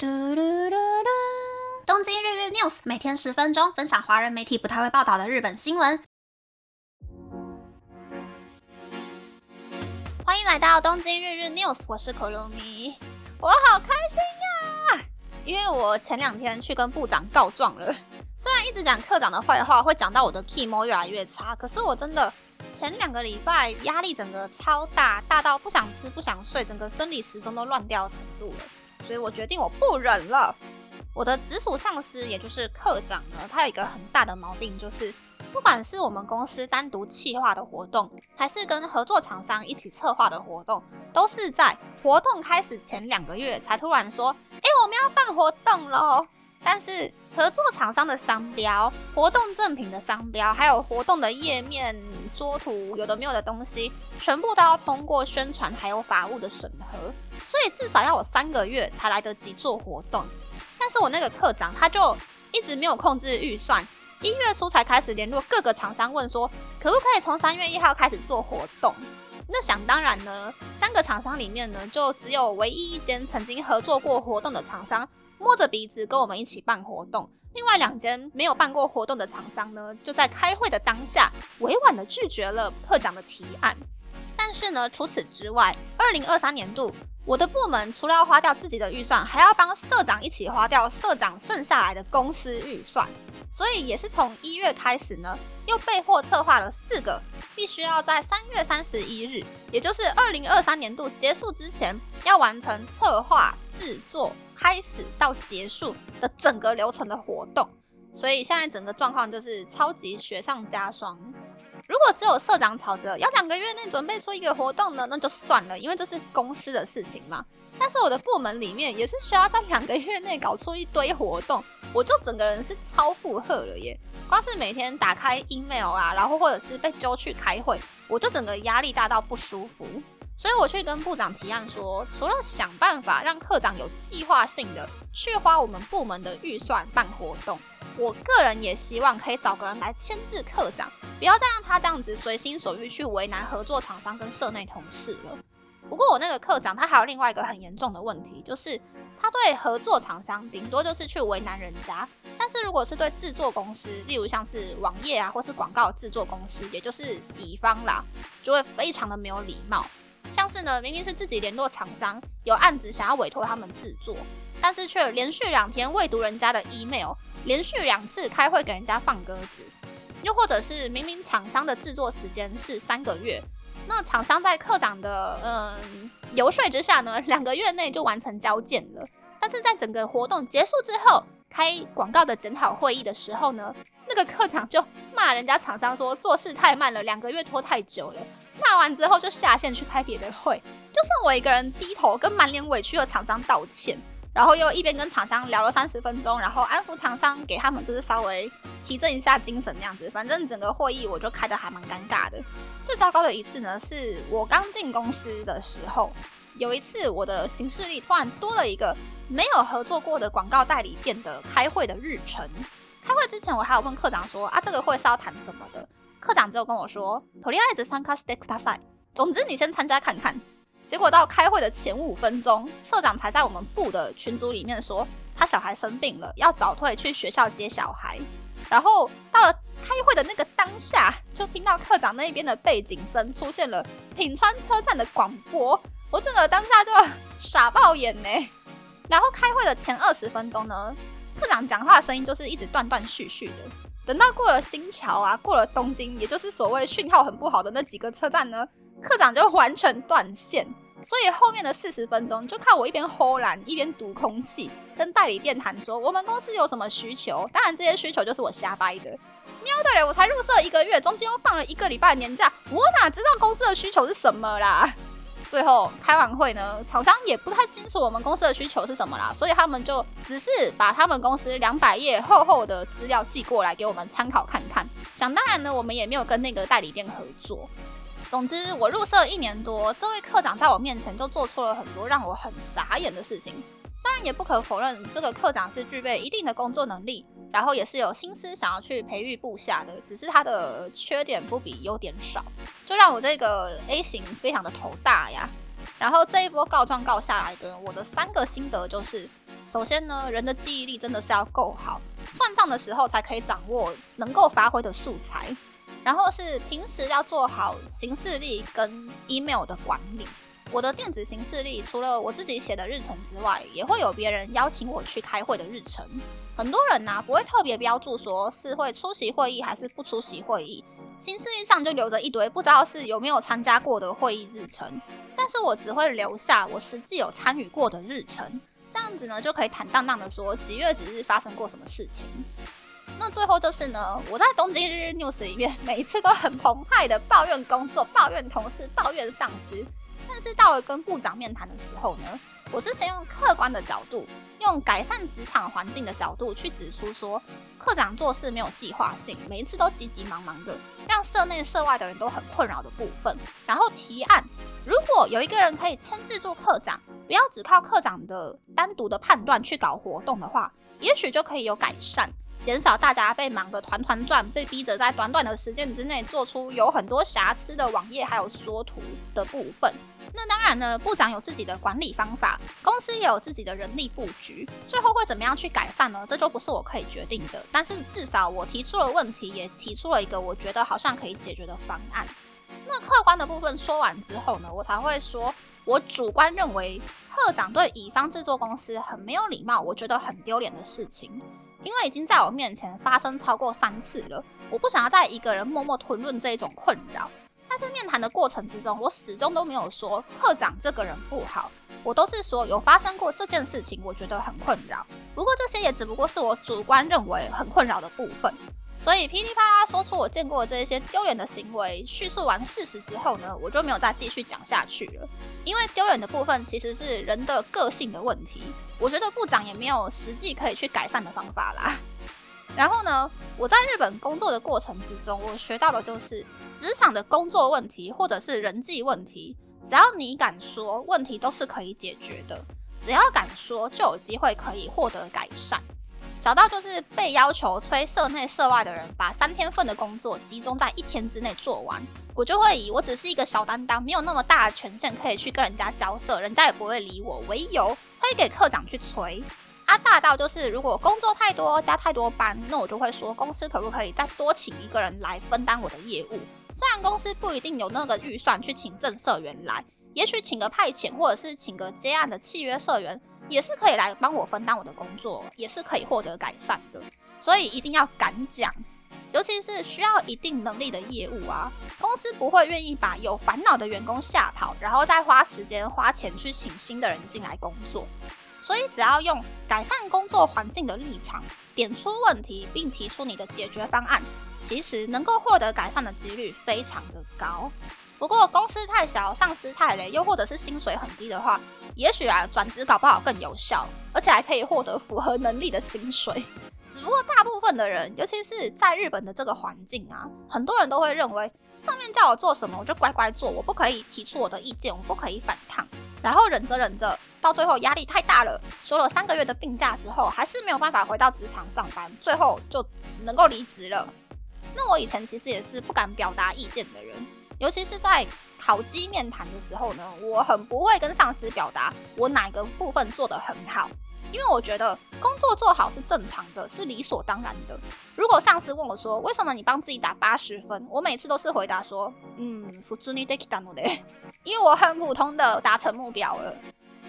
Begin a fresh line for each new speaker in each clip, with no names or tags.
嘟嘟嘟嘟！东京日日 news 每天十分钟，分享华人媒体不太会报道的日本新闻。欢迎来到东京日日 news，我是可露米，我好开心呀！因为我前两天去跟部长告状了，虽然一直讲科长的坏话，会讲到我的 key mo 越来越差，可是我真的前两个礼拜压力整个超大，大到不想吃不想睡，整个生理时钟都乱掉程度了。所以我决定我不忍了。我的直属上司，也就是科长呢，他有一个很大的毛病，就是不管是我们公司单独企划的活动，还是跟合作厂商一起策划的活动，都是在活动开始前两个月才突然说：“哎，我们要办活动喽！”但是合作厂商的商标、活动赠品的商标，还有活动的页面缩图，有的没有的东西，全部都要通过宣传还有法务的审核。所以至少要我三个月才来得及做活动，但是我那个课长他就一直没有控制预算，一月初才开始联络各个厂商问说，可不可以从三月一号开始做活动？那想当然呢，三个厂商里面呢，就只有唯一一间曾经合作过活动的厂商摸着鼻子跟我们一起办活动，另外两间没有办过活动的厂商呢，就在开会的当下委婉的拒绝了课长的提案。但是呢，除此之外，二零二三年度。我的部门除了要花掉自己的预算，还要帮社长一起花掉社长剩下来的公司预算，所以也是从一月开始呢，又被迫策划了四个，必须要在三月三十一日，也就是二零二三年度结束之前，要完成策划、制作、开始到结束的整个流程的活动，所以现在整个状况就是超级雪上加霜。如果只有社长吵着要两个月内准备出一个活动呢，那就算了，因为这是公司的事情嘛。但是我的部门里面也是需要在两个月内搞出一堆活动，我就整个人是超负荷了耶。光是每天打开 email 啊，然后或者是被揪去开会，我就整个压力大到不舒服。所以我去跟部长提案说，除了想办法让课长有计划性的去花我们部门的预算办活动。我个人也希望可以找个人来牵制课长，不要再让他这样子随心所欲去为难合作厂商跟社内同事了。不过我那个课长他还有另外一个很严重的问题，就是他对合作厂商顶多就是去为难人家，但是如果是对制作公司，例如像是网页啊或是广告制作公司，也就是乙方啦，就会非常的没有礼貌。像是呢，明明是自己联络厂商有案子想要委托他们制作，但是却连续两天未读人家的 email。连续两次开会给人家放鸽子，又或者是明明厂商的制作时间是三个月，那厂商在科长的嗯游说之下呢，两个月内就完成交件了。但是在整个活动结束之后，开广告的检讨会议的时候呢，那个科长就骂人家厂商说做事太慢了，两个月拖太久了。骂完之后就下线去开别的会，就剩我一个人低头跟满脸委屈的厂商道歉。然后又一边跟厂商聊了三十分钟，然后安抚厂商，给他们就是稍微提振一下精神那样子。反正整个会议我就开的还蛮尴尬的。最糟糕的一次呢，是我刚进公司的时候，有一次我的行事历突然多了一个没有合作过的广告代理店的开会的日程。开会之前我还有问科长说啊，这个会是要谈什么的？科长只有跟我说，とりあえず参加してください。总之你先参加看看。结果到开会的前五分钟，社长才在我们部的群组里面说他小孩生病了，要早退去学校接小孩。然后到了开会的那个当下，就听到课长那边的背景声出现了品川车站的广播，我整个当下就傻爆眼呢。然后开会的前二十分钟呢， 课长讲话的声音就是一直断断续续的。等到过了新桥啊，过了东京，也就是所谓讯号很不好的那几个车站呢。科长就完全断线，所以后面的四十分钟就靠我一边呼懒一边读空气，跟代理店谈说我们公司有什么需求。当然这些需求就是我瞎掰的。喵的嘞，我才入社一个月，中间又放了一个礼拜的年假，我哪知道公司的需求是什么啦？最后开完会呢，厂商也不太清楚我们公司的需求是什么啦，所以他们就只是把他们公司两百页厚厚的资料寄过来给我们参考看看。想当然呢，我们也没有跟那个代理店合作。总之，我入社一年多，这位科长在我面前就做出了很多让我很傻眼的事情。当然，也不可否认，这个科长是具备一定的工作能力，然后也是有心思想要去培育部下的。只是他的缺点不比优点少，就让我这个 A 型非常的头大呀。然后这一波告状告下来的，我的三个心得就是：首先呢，人的记忆力真的是要够好，算账的时候才可以掌握能够发挥的素材。然后是平时要做好行事历跟 email 的管理。我的电子行事历除了我自己写的日程之外，也会有别人邀请我去开会的日程。很多人呢不会特别标注说是会出席会议还是不出席会议，行事历上就留着一堆不知道是有没有参加过的会议日程。但是我只会留下我实际有参与过的日程，这样子呢就可以坦荡荡的说几月几日发生过什么事情。那最后就是呢，我在东京日日 news 里面每一次都很澎湃的抱怨工作、抱怨同事、抱怨上司，但是到了跟部长面谈的时候呢，我是先用客观的角度，用改善职场环境的角度去指出说，科长做事没有计划性，每一次都急急忙忙的，让社内社外的人都很困扰的部分，然后提案，如果有一个人可以牵制住科长，不要只靠科长的单独的判断去搞活动的话，也许就可以有改善。减少大家被忙得团团转，被逼着在短短的时间之内做出有很多瑕疵的网页还有缩图的部分。那当然呢，部长有自己的管理方法，公司也有自己的人力布局，最后会怎么样去改善呢？这就不是我可以决定的。但是至少我提出了问题，也提出了一个我觉得好像可以解决的方案。那客观的部分说完之后呢，我才会说我主观认为贺长对乙方制作公司很没有礼貌，我觉得很丢脸的事情。因为已经在我面前发生超过三次了，我不想要再一个人默默吞论这一种困扰。但是面谈的过程之中，我始终都没有说课长这个人不好，我都是说有发生过这件事情，我觉得很困扰。不过这些也只不过是我主观认为很困扰的部分。所以噼里啪啦说出我见过的这些丢脸的行为，叙述完事实之后呢，我就没有再继续讲下去了。因为丢脸的部分其实是人的个性的问题，我觉得部长也没有实际可以去改善的方法啦。然后呢，我在日本工作的过程之中，我学到的就是职场的工作问题或者是人际问题，只要你敢说，问题都是可以解决的。只要敢说，就有机会可以获得改善。小到就是被要求催社内社外的人把三天份的工作集中在一天之内做完，我就会以我只是一个小担当，没有那么大的权限可以去跟人家交涉，人家也不会理我为由，推给科长去催。啊，大到就是如果工作太多加太多班，那我就会说公司可不可以再多请一个人来分担我的业务？虽然公司不一定有那个预算去请正社员来，也许请个派遣或者是请个接案的契约社员。也是可以来帮我分担我的工作，也是可以获得改善的，所以一定要敢讲，尤其是需要一定能力的业务啊，公司不会愿意把有烦恼的员工吓跑，然后再花时间花钱去请新的人进来工作。所以只要用改善工作环境的立场点出问题，并提出你的解决方案，其实能够获得改善的几率非常的高。不过公司太小，上司太累，又或者是薪水很低的话，也许啊转职搞不好更有效，而且还可以获得符合能力的薪水。只不过大部分的人，尤其是在日本的这个环境啊，很多人都会认为上面叫我做什么，我就乖乖做，我不可以提出我的意见，我不可以反抗，然后忍着忍着，到最后压力太大了，休了三个月的病假之后，还是没有办法回到职场上班，最后就只能够离职了。那我以前其实也是不敢表达意见的人。尤其是在考绩面谈的时候呢，我很不会跟上司表达我哪个部分做得很好，因为我觉得工作做好是正常的，是理所当然的。如果上司问我说为什么你帮自己打八十分，我每次都是回答说，嗯，普通にできたので，因为我很普通的达成目标了。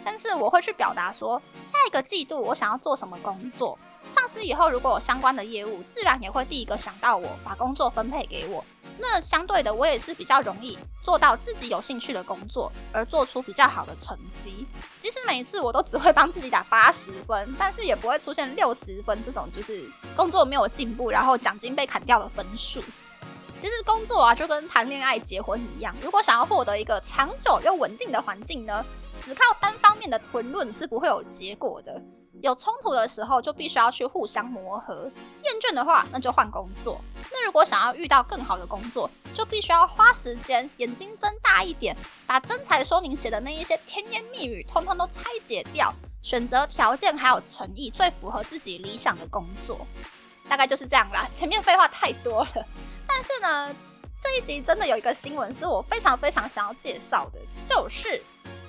但是我会去表达说，下一个季度我想要做什么工作， 上司以后如果有相关的业务，自然也会第一个想到我，把工作分配给我。那相对的，我也是比较容易做到自己有兴趣的工作，而做出比较好的成绩。即使每一次我都只会帮自己打八十分，但是也不会出现六十分这种就是工作没有进步，然后奖金被砍掉的分数。其实工作啊，就跟谈恋爱、结婚一样，如果想要获得一个长久又稳定的环境呢，只靠单方面的吞论是不会有结果的。有冲突的时候，就必须要去互相磨合。厌倦的话，那就换工作。那如果想要遇到更好的工作，就必须要花时间，眼睛睁大一点，把真才说明写的那一些甜言蜜语，通通都拆解掉，选择条件还有诚意最符合自己理想的工作。大概就是这样啦。前面废话太多了，但是呢，这一集真的有一个新闻是我非常非常想要介绍的，就是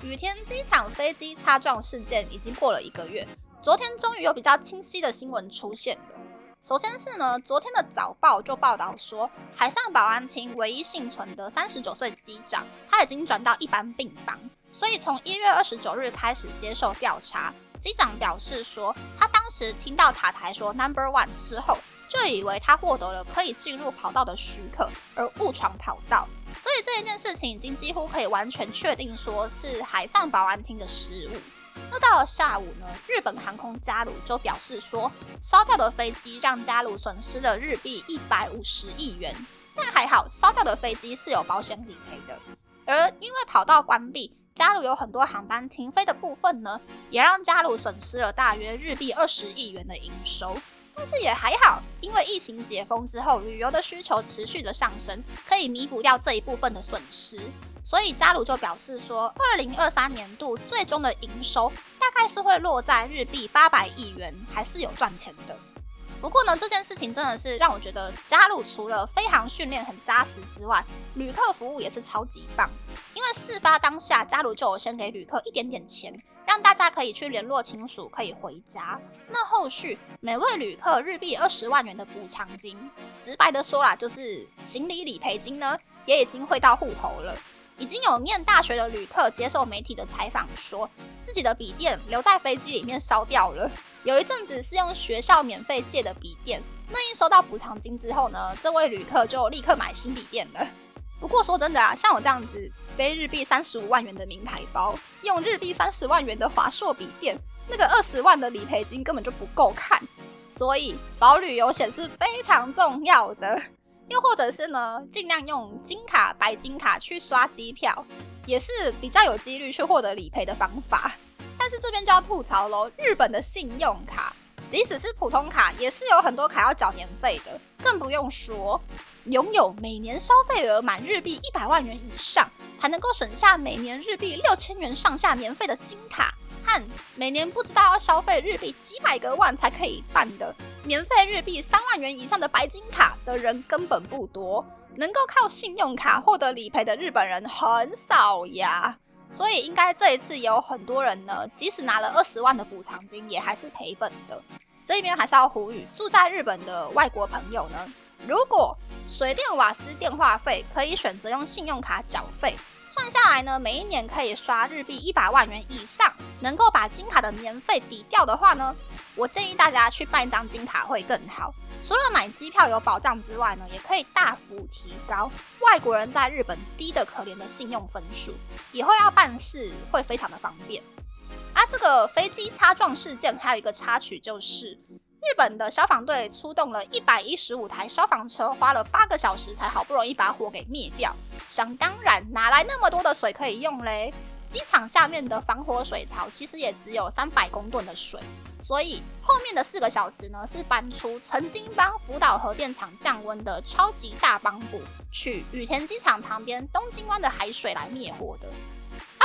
羽田机场飞机擦撞事件已经过了一个月。昨天终于有比较清晰的新闻出现了。首先是呢，昨天的早报就报道说，海上保安厅唯一幸存的三十九岁机长，他已经转到一般病房，所以从一月二十九日开始接受调查。机长表示说，他当时听到塔台说 Number One 之后，就以为他获得了可以进入跑道的许可，而误闯跑道。所以这一件事情已经几乎可以完全确定说是海上保安厅的失误。那到了下午呢，日本航空加鲁就表示说，烧掉的飞机让加鲁损失了日币一百五十亿元。但还好，烧掉的飞机是有保险理赔的。而因为跑道关闭，加鲁有很多航班停飞的部分呢，也让加鲁损失了大约日币二十亿元的营收。但是也还好，因为疫情解封之后，旅游的需求持续的上升，可以弥补掉这一部分的损失。所以加鲁就表示说，二零二三年度最终的营收大概是会落在日币八百亿元，还是有赚钱的。不过呢，这件事情真的是让我觉得加鲁除了飞行训练很扎实之外，旅客服务也是超级棒。因为事发当下，加鲁就有先给旅客一点点钱，让大家可以去联络亲属，可以回家。那后续每位旅客日币二十万元的补偿金，直白的说啦，就是行李理赔金呢，也已经汇到户头了。已经有念大学的旅客接受媒体的采访，说自己的笔电留在飞机里面烧掉了。有一阵子是用学校免费借的笔电，那一收到补偿金之后呢，这位旅客就立刻买新笔电了。不过说真的啊，像我这样子背日币三十五万元的名牌包，用日币三十万元的华硕笔电，那个二十万的理赔金根本就不够看。所以保旅游险是非常重要的。又或者是呢，尽量用金卡、白金卡去刷机票，也是比较有几率去获得理赔的方法。但是这边就要吐槽喽，日本的信用卡，即使是普通卡，也是有很多卡要缴年费的。更不用说拥有每年消费额满日币一百万元以上，才能够省下每年日币六千元上下年费的金卡。和每年不知道要消费日币几百个万才可以办的免费日币三万元以上的白金卡的人根本不多，能够靠信用卡获得理赔的日本人很少呀。所以应该这一次有很多人呢，即使拿了二十万的补偿金，也还是赔本的。这边还是要呼吁住在日本的外国朋友呢，如果水电瓦斯电话费可以选择用信用卡缴费。算下来呢，每一年可以刷日币一百万元以上，能够把金卡的年费抵掉的话呢，我建议大家去办一张金卡会更好。除了买机票有保障之外呢，也可以大幅提高外国人在日本低的可怜的信用分数，以后要办事会非常的方便。啊，这个飞机擦撞事件还有一个插曲就是。日本的消防队出动了一百一十五台消防车，花了八个小时才好不容易把火给灭掉。想当然，哪来那么多的水可以用嘞？机场下面的防火水槽其实也只有三百公吨的水，所以后面的四个小时呢，是搬出曾经帮福岛核电厂降温的超级大帮补，去羽田机场旁边东京湾的海水来灭火的。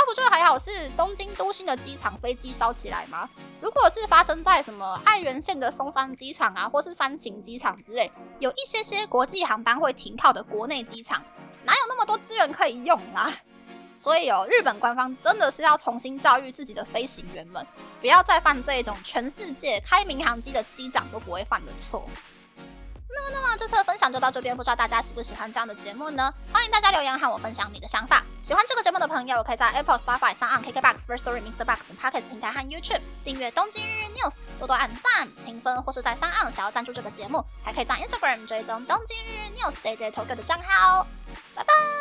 不就还好是东京都心的机场飞机烧起来吗？如果是发生在什么爱媛县的松山机场啊，或是山形机场之类，有一些些国际航班会停靠的国内机场，哪有那么多资源可以用啦？所以哦，日本官方真的是要重新教育自己的飞行员们，不要再犯这种全世界开民航机的机长都不会犯的错。那么，那么这次的分享就到这边，不知道大家喜不喜欢这样的节目呢？欢迎大家留言和我分享你的想法。喜欢这个节目的朋友，可以在 Apple、Spotify、s o n KKBox、First Story、Mr. Box 等 Podcast 平台和 YouTube 订阅《东京日日 News》，多多按赞、评分，或是在三岸想要赞助这个节目，还可以在 Instagram 追踪《东京日日 News》JJ 投 o 的账号哦。拜拜。